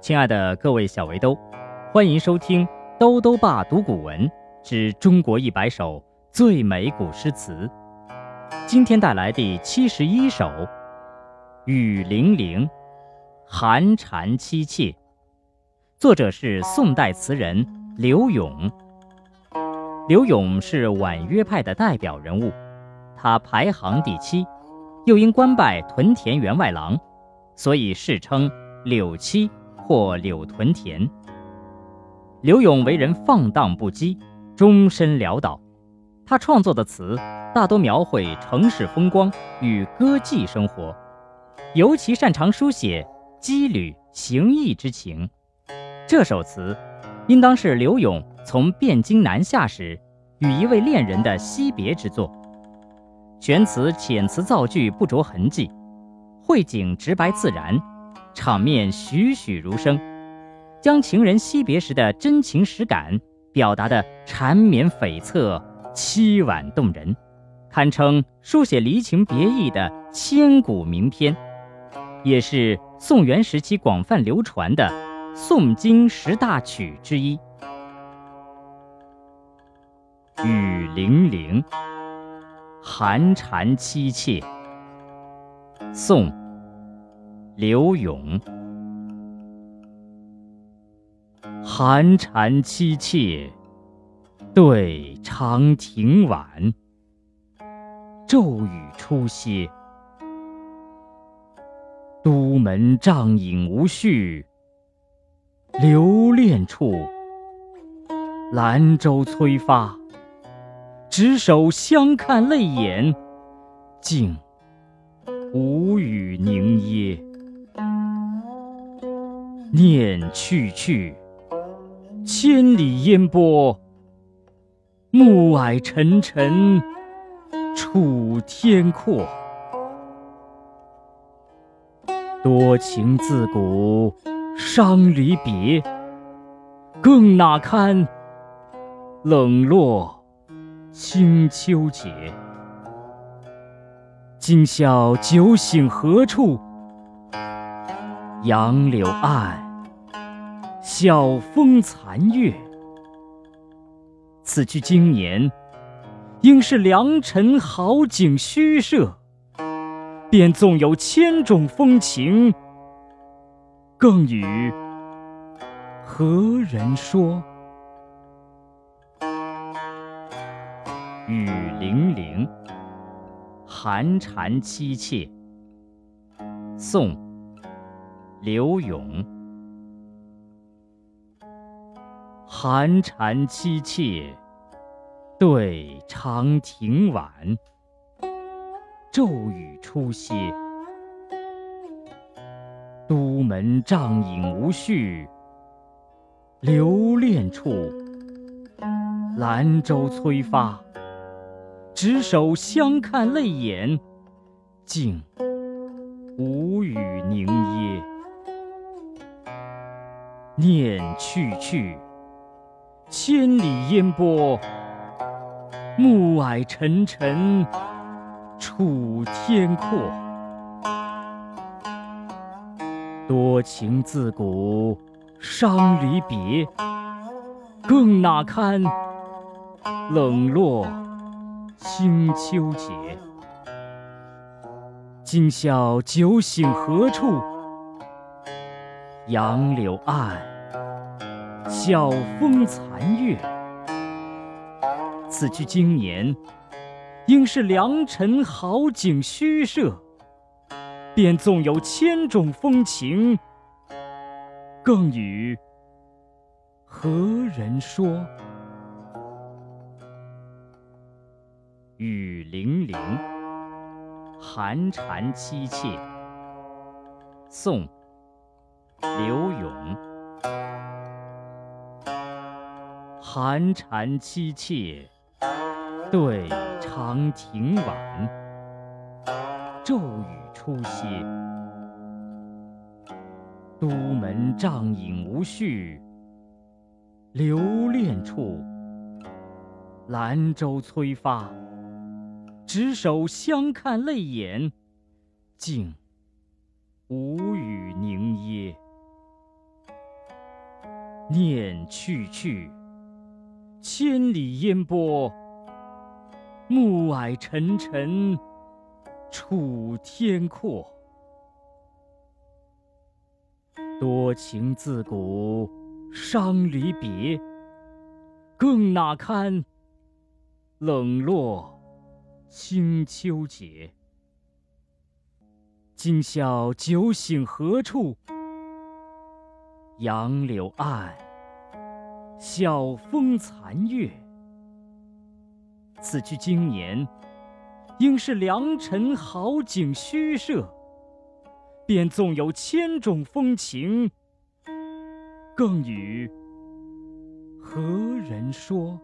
亲爱的各位小围兜，欢迎收听《兜兜爸读古文之中国一百首最美古诗词》。今天带来第七十一首《雨霖铃·寒蝉凄切》，作者是宋代词人柳永。柳永是婉约派的代表人物，他排行第七，又因官拜屯田员外郎，所以世称柳七。过柳屯田。柳永为人放荡不羁，终身潦倒。他创作的词大多描绘城市风光与歌妓生活，尤其擅长书写羁旅情谊之情。这首词，应当是柳永从汴京南下时与一位恋人的惜别之作。全词遣词造句不着痕迹，绘景直白自然。场面栩栩如生，将情人惜别时的真情实感表达的缠绵悱恻、凄婉动人，堪称书写离情别意的千古名篇，也是宋元时期广泛流传的宋金十大曲之一。雨霖铃，寒蝉凄切。宋。柳永，寒蝉凄切，对长亭晚。骤雨初歇，都门帐饮无绪。留恋处，兰舟催发。执手相看泪眼，竟无语凝噎。念去去，千里烟波，暮霭沉沉，楚天阔。多情自古伤离别，更那堪冷落清秋节。今宵酒醒何处？杨柳岸，晓风残月。此去经年，应是良辰好景虚设。便纵有千种风情，更与何人说？雨霖铃，寒蝉凄切。宋。柳永，寒蝉凄切，对长亭晚。骤雨初歇，都门帐饮无绪。留恋处，兰舟催发。执手相看泪眼，竟无语凝噎。念去去，千里烟波，暮霭沉沉，楚天阔。多情自古伤离别，更那堪冷落清秋节。今宵酒醒何处？杨柳岸。晓风残月，此去经年，应是良辰好景虚设。便纵有千种风情，更与何人说？雨霖铃，寒蝉凄切。宋，柳永。寒蝉凄切，对长亭晚。骤雨初歇，都门帐饮无绪。留恋处，兰舟催发。执手相看泪眼，竟无语凝噎。念去去，千里烟波，暮霭沉沉，楚天阔。多情自古伤离别，更那堪冷落清秋节。今宵酒醒何处？杨柳岸，晓风残月。此去经年，应是良辰好景虚设。便纵有千种风情，更与何人说？